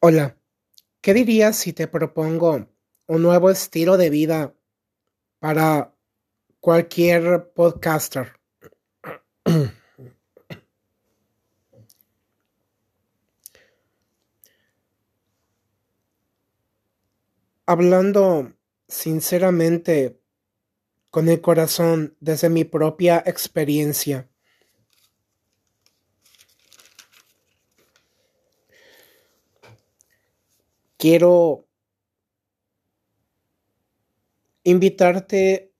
Hola, ¿qué dirías si te propongo un nuevo estilo de vida para cualquier podcaster? Hablando sinceramente con el corazón desde mi propia experiencia. Quiero invitarte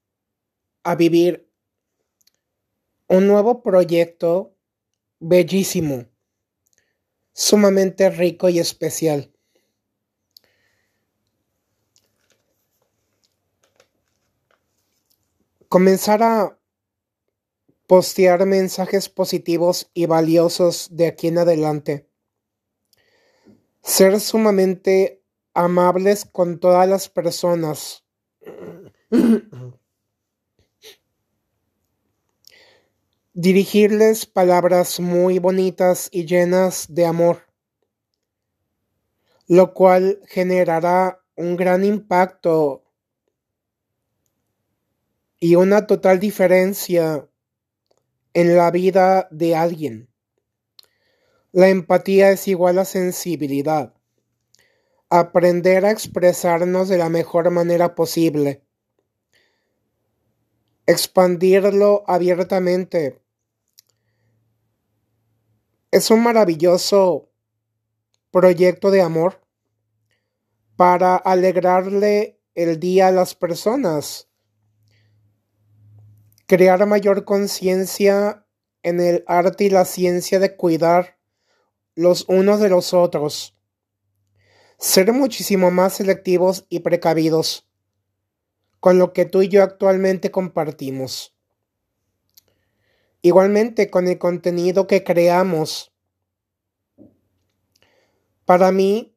a vivir un nuevo proyecto bellísimo, sumamente rico y especial. Comenzar a postear mensajes positivos y valiosos de aquí en adelante. Ser sumamente amables con todas las personas. Dirigirles palabras muy bonitas y llenas de amor, lo cual generará un gran impacto y una total diferencia en la vida de alguien. La empatía es igual a sensibilidad. Aprender a expresarnos de la mejor manera posible. Expandirlo abiertamente. Es un maravilloso proyecto de amor para alegrarle el día a las personas crear mayor conciencia en el arte y la ciencia de cuidar los unos de los otros, ser muchísimo más selectivos y precavidos con lo que tú y yo actualmente compartimos. Igualmente con el contenido que creamos. Para mí,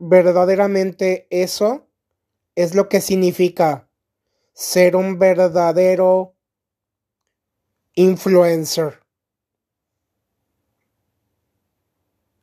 verdaderamente eso es lo que significa ser un verdadero influencer.